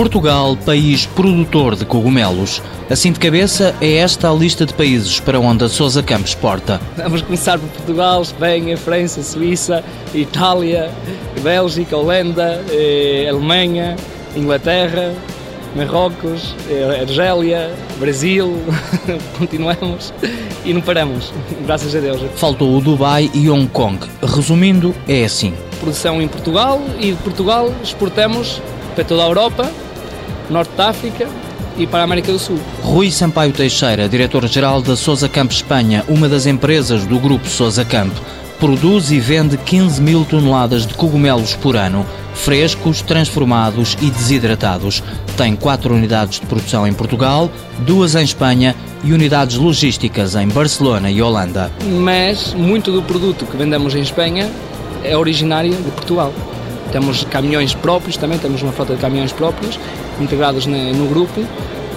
Portugal, país produtor de cogumelos. Assim de cabeça, é esta a lista de países para onde a Sousa Campos exporta. Vamos começar por Portugal, Espanha, França, Suíça, Itália, Bélgica, Holanda, eh, Alemanha, Inglaterra, Marrocos, eh, Argélia, Brasil, continuamos e não paramos, graças a Deus. Faltou o Dubai e Hong Kong. Resumindo, é assim. Produção em Portugal e de Portugal exportamos para toda a Europa, Norte da África e para a América do Sul. Rui Sampaio Teixeira, diretor-geral da Sousa Camp Espanha, uma das empresas do grupo Sousa Camp, produz e vende 15 mil toneladas de cogumelos por ano, frescos, transformados e desidratados. Tem quatro unidades de produção em Portugal, duas em Espanha e unidades logísticas em Barcelona e Holanda. Mas muito do produto que vendemos em Espanha é originário de Portugal. Temos caminhões próprios também, temos uma frota de caminhões próprios integrados no grupo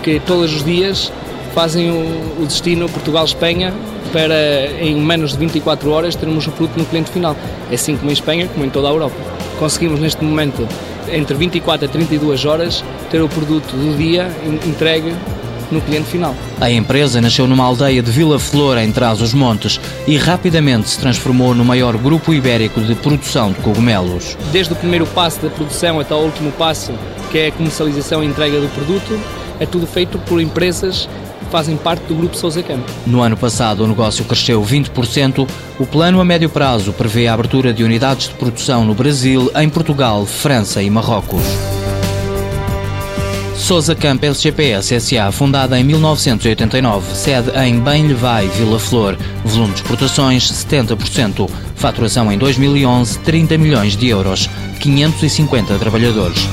que todos os dias fazem o, destino Portugal-Espanha para em menos de 24 horas termos o produto no cliente final. É assim como em Espanha, como em toda a Europa. Conseguimos neste momento, entre 24 a 32 horas, ter o produto do dia entregue no cliente final. A empresa nasceu numa aldeia de Vila Flor, em Trás-os-Montes, e rapidamente se transformou no maior grupo ibérico de produção de cogumelos. Desde o primeiro passo da produção até o último passo, que é a comercialização e entrega do produto, é tudo feito por empresas que fazem parte do Grupo Sousa Campo. No ano passado, o negócio cresceu 20%. O plano a médio prazo prevê a abertura de unidades de produção no Brasil, em Portugal, França e Marrocos. Sousa Camp SGPS SA, fundada em 1989, sede em Bem-Levai, Vila Flor, volume de exportações 70%, faturação em 2011 30 milhões de euros, 550 trabalhadores.